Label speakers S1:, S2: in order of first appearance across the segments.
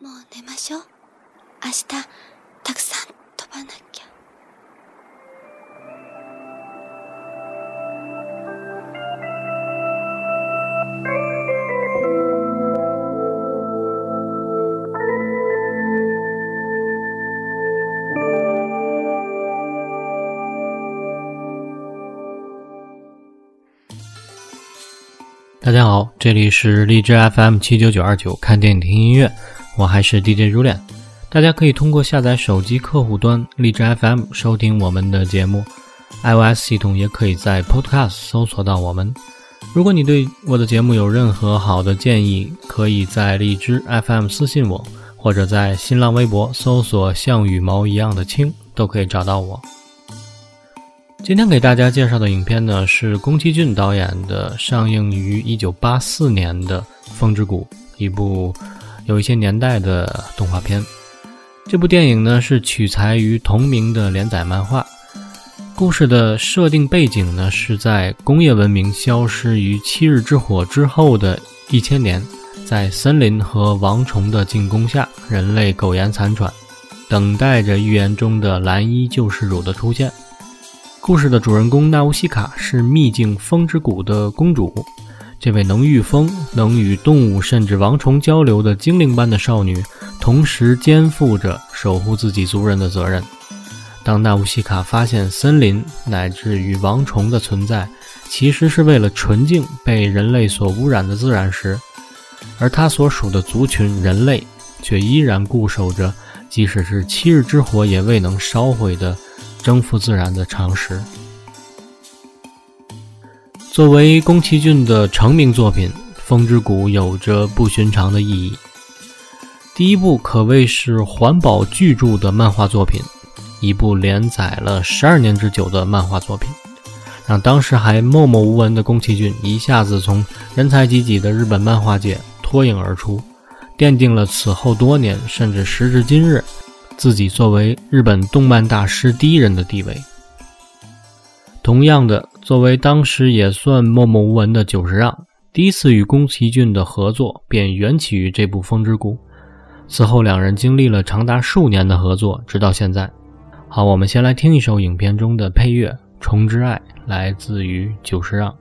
S1: もう寝ましょう。明日たくさん飛ばなきゃ。
S2: 大家好，这里是荔枝 FM 七九九二九，看电影听音乐， 我还是 DJ 如恋。大家可以通过下载手机客户端荔枝 FM 收听我们的节目，iOS 系统也可以在 Podcast 搜索到我们。如果你对我的节目有任何好的建议，可以在荔枝 FM 私信我，或者在新浪微博搜索“像羽毛一样的轻”，都可以找到我。今天给大家介绍的影片呢，是宫崎骏导演的，上映于一九八四年的《风之谷》，一部有一些年代的动画片。这部电影呢是取材于同名的连载漫画。故事的设定背景呢是在工业文明消失于七日之火之后的一千年，在森林和王虫的进攻下，人类苟延残喘，等待着预言中的蓝衣救世主的出现。故事的主人公纳乌西卡是秘境风之谷的公主。这位能御风、能与动物甚至王虫交流的精灵般的少女，同时肩负着守护自己族人的责任。当纳乌西卡发现森林乃至于王虫的存在，其实是为了纯净被人类所污染的自然时，而他所属的族群人类却依然固守着，即使是七日之火也未能烧毁的。征服自然的常识。作为宫崎骏的成名作品，《风之谷》有着不寻常的意义。第一部可谓是环保巨著的漫画作品，一部连载了十二年之久的漫画作品，让当时还默默无闻的宫崎骏一下子从人才济济的日本漫画界脱颖而出，奠定了此后多年甚至时至今日。自己作为日本动漫大师第一人的地位。同样的，作为当时也算默默无闻的久石让，第一次与宫崎骏的合作便缘起于这部《风之谷》。此后，两人经历了长达数年的合作，直到现在。好，我们先来听一首影片中的配乐《虫之爱》，来自于久石让。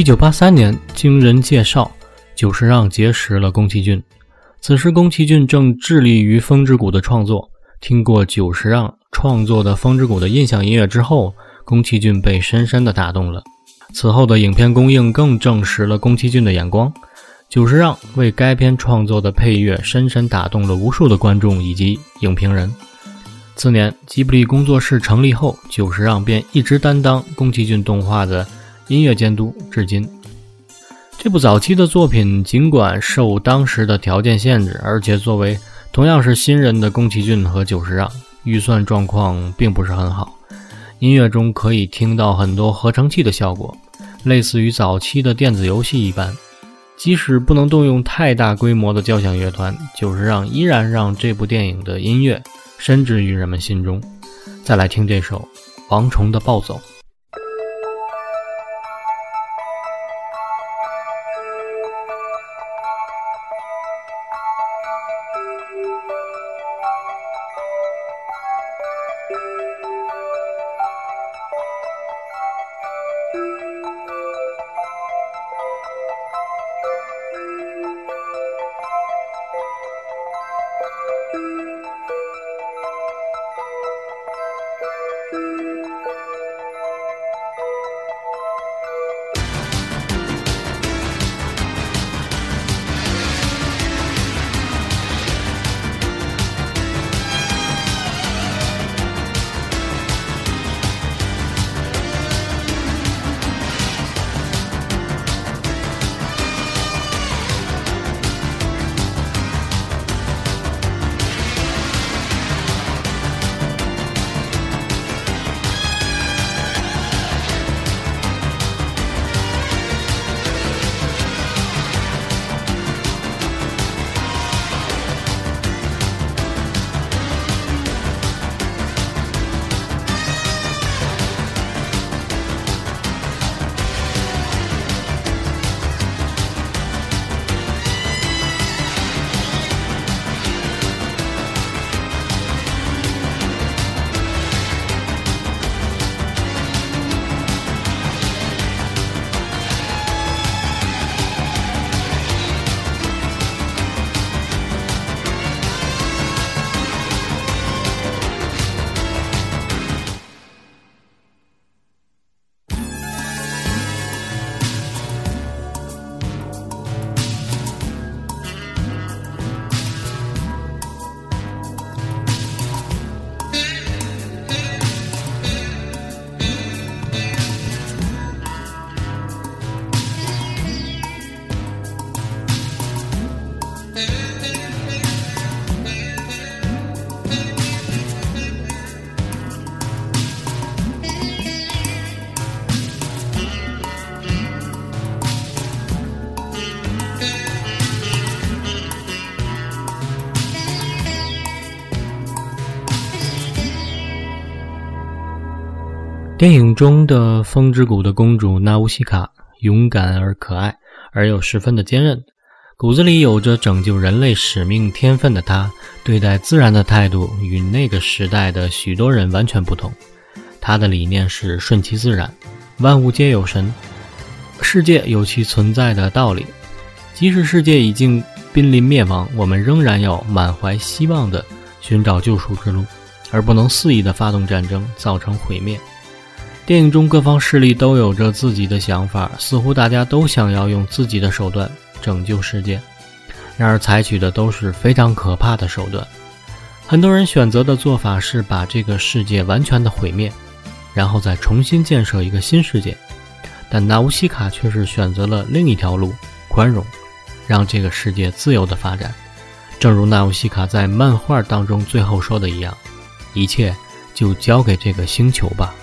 S2: 一九八三年，经人介绍，久石让结识了宫崎骏。此时，宫崎骏正致力于《风之谷》的创作。听过久石让创作的《风之谷》的印象音乐之后，宫崎骏被深深的打动了。此后的影片公映更证实了宫崎骏的眼光。久石让为该片创作的配乐深深打动了无数的观众以及影评人。次年，吉卜力工作室成立后，久石让便一直担当宫崎骏动画的音乐监督，至今。这部早期的作品尽管受当时的条件限制，而且作为同样是新人的宫崎骏和久石让，预算状况并不是很好。音乐中可以听到很多合成器的效果，类似于早期的电子游戏一般。即使不能动用太大规模的交响乐团，久石让依然让这部电影的音乐深植于人们心中。再来听这首《王虫的暴走》。电影中的风之谷的公主纳乌西卡勇敢而可爱，而又十分的坚韧，骨子里有着拯救人类使命天分的她，对待自然的态度与那个时代的许多人完全不同。她的理念是顺其自然，万物皆有神，世界有其存在的道理。即使世界已经濒临灭亡，我们仍然要满怀希望地寻找救赎之路，而不能肆意地发动战争，造成毁灭。电影中各方势力都有着自己的想法，似乎大家都想要用自己的手段拯救世界，然而采取的都是非常可怕的手段。很多人选择的做法是把这个世界完全的毁灭，然后再重新建设一个新世界。但纳乌西卡却是选择了另一条路——宽容，让这个世界自由的发展。正如纳乌西卡在漫画当中最后说的一样：“一切就交给这个星球吧。”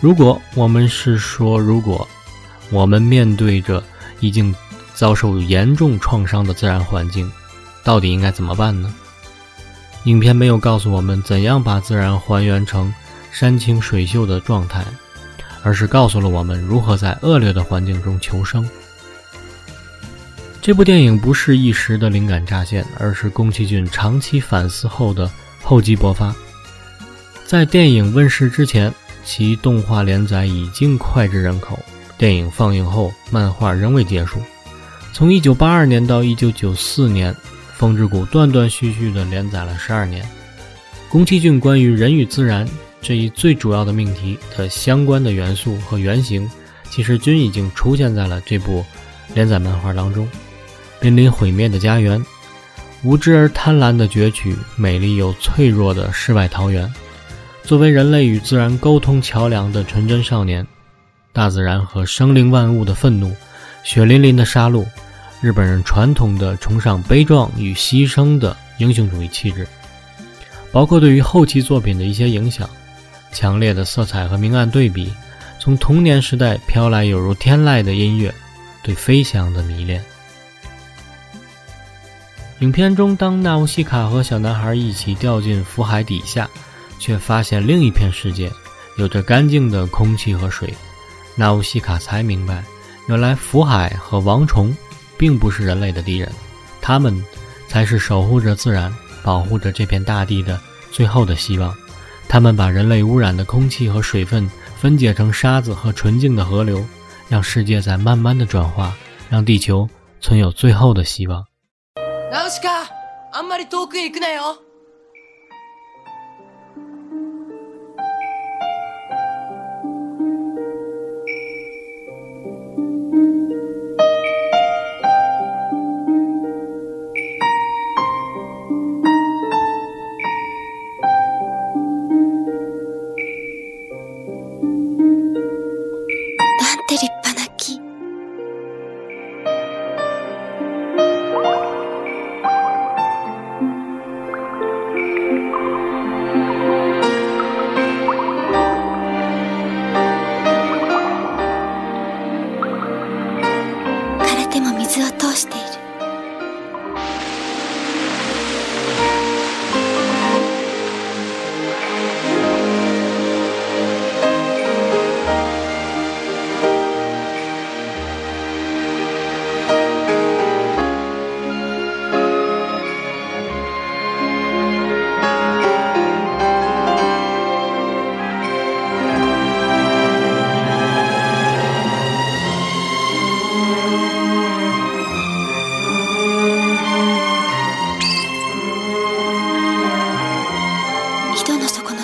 S2: 如果我们是说，如果我们面对着已经遭受严重创伤的自然环境，到底应该怎么办呢？影片没有告诉我们怎样把自然还原成山清水秀的状态，而是告诉了我们如何在恶劣的环境中求生。这部电影不是一时的灵感乍现，而是宫崎骏长期反思后的厚积薄发。在电影问世之前。其动画连载已经脍炙人口，电影放映后，漫画仍未结束。从1982年到1994年，《风之谷》断断续续地连载了十二年。宫崎骏关于人与自然这一最主要的命题的相关的元素和原型，其实均已经出现在了这部连载漫画当中。濒临毁灭的家园，无知而贪婪的攫取美丽又脆弱的世外桃源，作为人类与自然沟通桥梁的纯真少年，大自然和生灵万物的愤怒，血淋淋的杀戮，日本人传统的崇尚悲壮与牺牲的英雄主义气质，包括对于后期作品的一些影响，强烈的色彩和明暗对比，从童年时代飘来有如天籁的音乐，对飞翔的迷恋。影片中，当纳乌西卡和小男孩一起掉进福海底下，却发现另一片世界有着干净的空气和水，纳乌西卡才明白，原来福海和王虫并不是人类的敌人，他们才是守护着自然、保护着这片大地的最后的希望。他们把人类污染的空气和水分分解成沙子和纯净的河流，让世界在慢慢的转化，让地球存有最后的希望。
S3: ナウシカあんまり遠くへ行くなよ《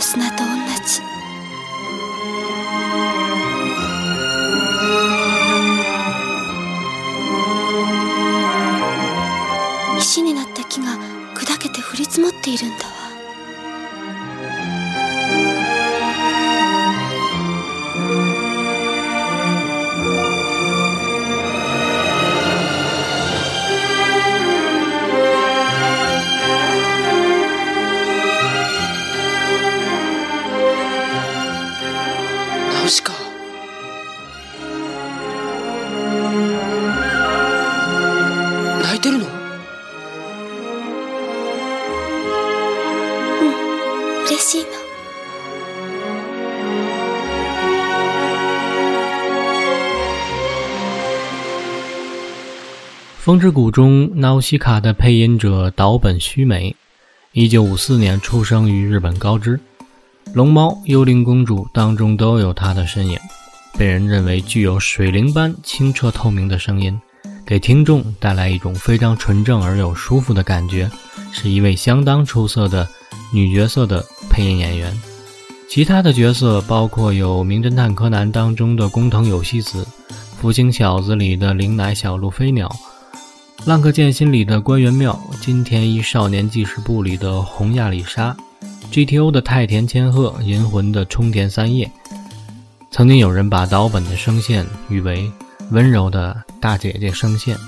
S1: 砂と同じ。石になった木が砕けて降り積もっているんだ。
S2: 风之谷》中，纳乌西卡的配音者岛本须美，一九五四年出生于日本高知，《龙猫》《幽灵公主》当中都有她的身影，被人认为具有水灵般清澈透明的声音，给听众带来一种非常纯正而又舒服的感觉，是一位相当出色的女角色的配音演员。其他的角色包括有《名侦探柯南》当中的工藤有希子，《福星小子》里的灵乃小鹿飞鸟。《浪客剑心》里的关元庙，《金田一少年记事簿》里的红亚里沙，《GTO》的太田千鹤，《银魂》的冲田三叶。曾经有人把岛本的声线誉为温柔的大姐姐声线。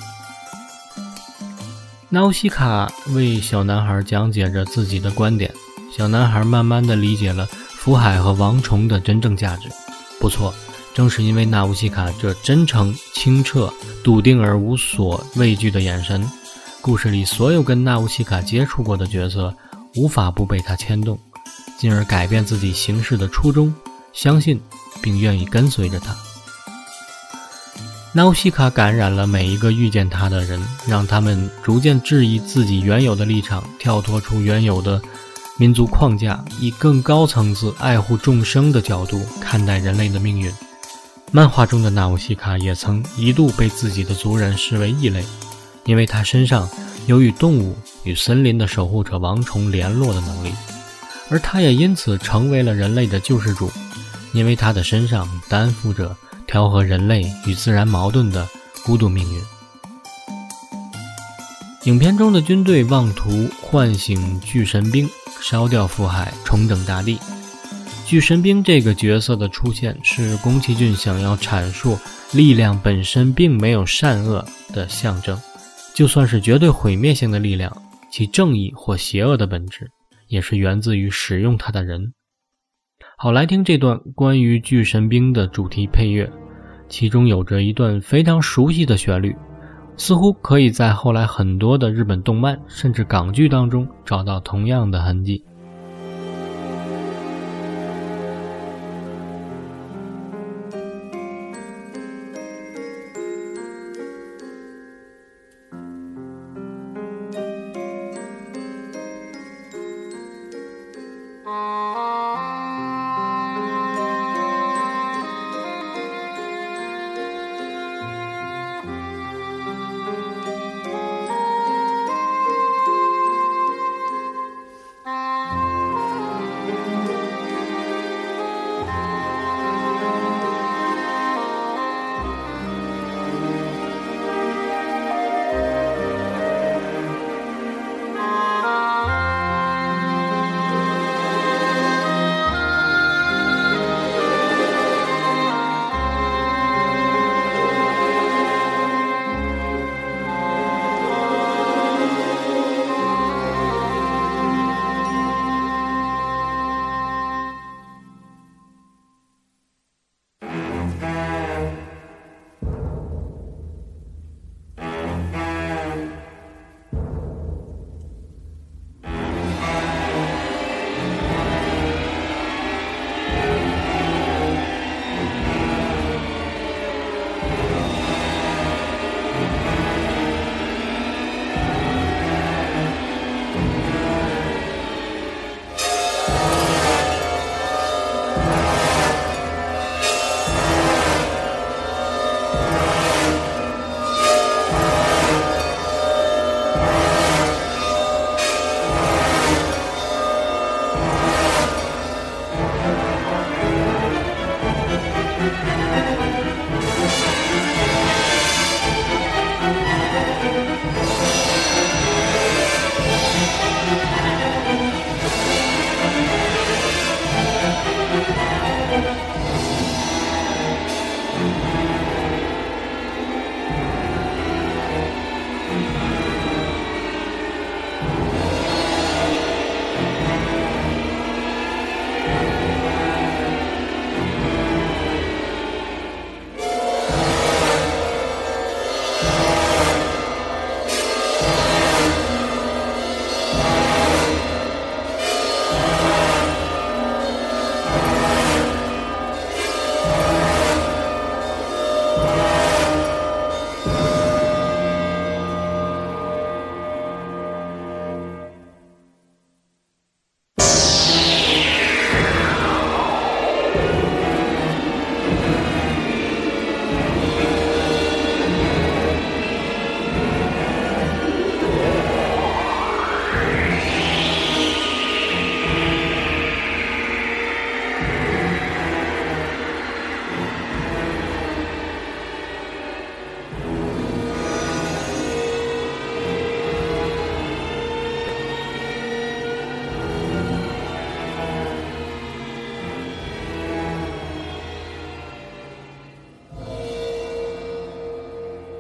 S2: 纳乌西卡为小男孩讲解着自己的观点，小男孩慢慢的理解了福海和王虫的真正价值。不错。正是因为纳乌西卡这真诚、清澈、笃定而无所畏惧的眼神，故事里所有跟纳乌西卡接触过的角色无法不被他牵动，进而改变自己行事的初衷，相信并愿意跟随着他。纳乌西卡感染了每一个遇见他的人，让他们逐渐质疑自己原有的立场，跳脱出原有的民族框架，以更高层次爱护众生的角度看待人类的命运。漫画中的纳乌西卡也曾一度被自己的族人视为异类，因为他身上有与动物与森林的守护者王虫联络的能力，而他也因此成为了人类的救世主，因为他的身上担负着调和人类与自然矛盾的孤独命运。影片中的军队妄图唤醒巨神兵，烧掉福海，重整大地。巨神兵这个角色的出现，是宫崎骏想要阐述力量本身并没有善恶的象征。就算是绝对毁灭性的力量，其正义或邪恶的本质，也是源自于使用它的人。好，来听这段关于巨神兵的主题配乐，其中有着一段非常熟悉的旋律，似乎可以在后来很多的日本动漫甚至港剧当中找到同样的痕迹。Música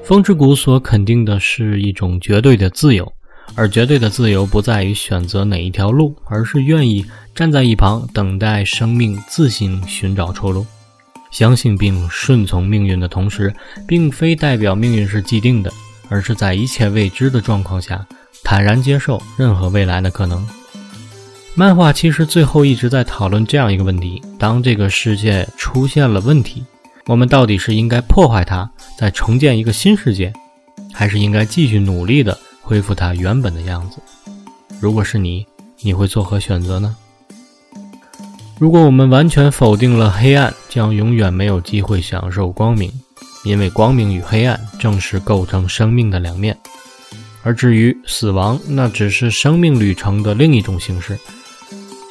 S2: 风之谷所肯定的是一种绝对的自由，而绝对的自由不在于选择哪一条路，而是愿意站在一旁等待生命自行寻找出路。相信并顺从命运的同时，并非代表命运是既定的，而是在一切未知的状况下，坦然接受任何未来的可能。漫画其实最后一直在讨论这样一个问题：当这个世界出现了问题。我们到底是应该破坏它，再重建一个新世界，还是应该继续努力的恢复它原本的样子？如果是你，你会作何选择呢？如果我们完全否定了黑暗。将永远没有机会享受光明，因为光明与黑暗正是构成生命的两面。而至于死亡，那只是生命旅程的另一种形式。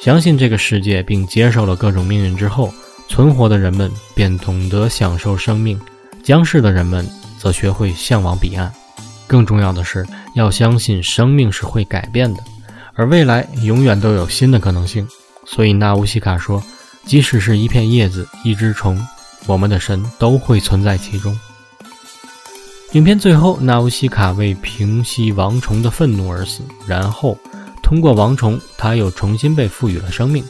S2: 相信这个世界并接受了各种命运之后，存活的人们便懂得享受生命，将逝的人们则学会向往彼岸。更重要的是，要相信生命是会改变的，而未来永远都有新的可能性。所以纳乌西卡说：“即使是一片叶子、一只虫，我们的神都会存在其中。”影片最后，纳乌西卡为平息王虫的愤怒而死，然后通过王虫，他又重新被赋予了生命。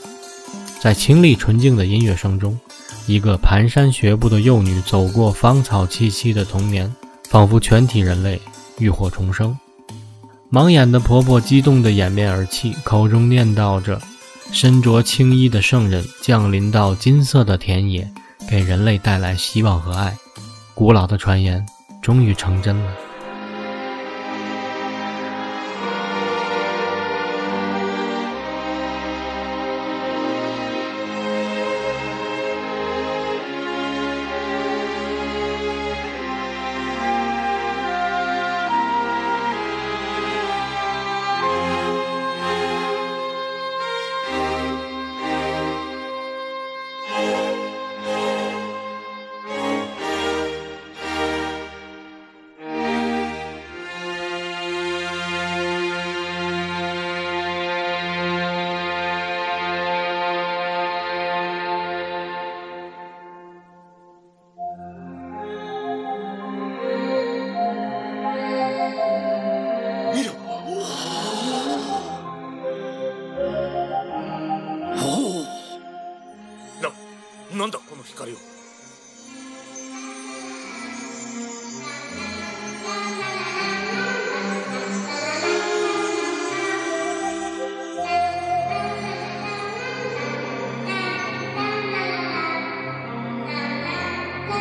S2: 在清丽纯净的音乐声中，一个蹒跚学步的幼女走过芳草萋萋的童年，仿佛全体人类。浴火重生，盲眼的婆婆激动地掩面而泣，口中念叨着：“身着青衣的圣人降临到金色的田野，给人类带来希望和爱。”古老的传言终于成真了。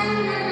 S1: 出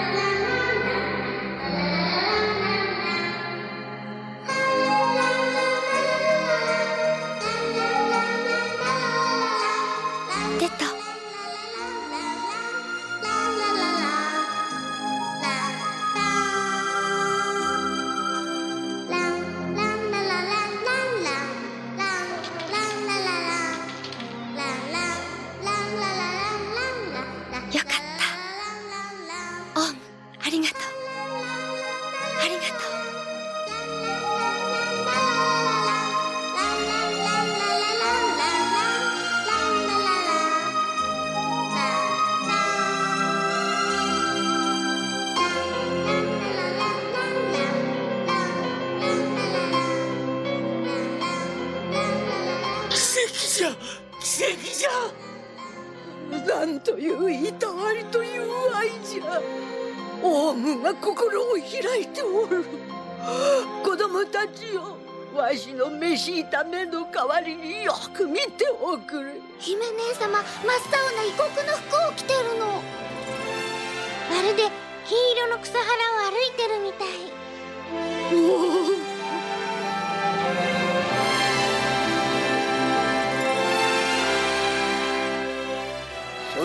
S4: じゃ奇跡じゃ
S3: なんといういたわりという愛じゃ。オウムが心を開いておる。子供たちよわしの飯炒めの代わりによく見ておくれ。
S5: 姫姉様真っ青な異国の服を着てるの。まるで金色の草原を歩いてるみたい。
S3: おお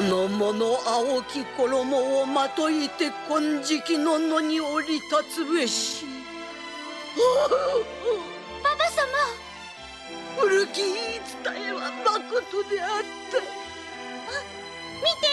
S3: の者青き衣をまといて金色の野に降り立つべし。
S5: パパ様。
S3: 古き言い伝えはまことであった
S5: 見て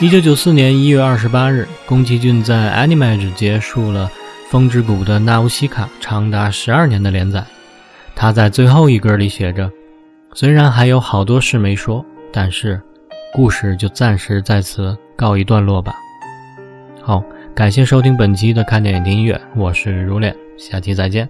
S2: 一九九四年一月二十八日，宫崎骏在 Animage 结束了《风之谷》的纳乌西卡长达十二年的连载。他在最后一格里写着：“虽然还有好多事没说，但是故事就暂时在此告一段落吧。”好，感谢收听本期的看电影听音乐，我是如恋，下期再见。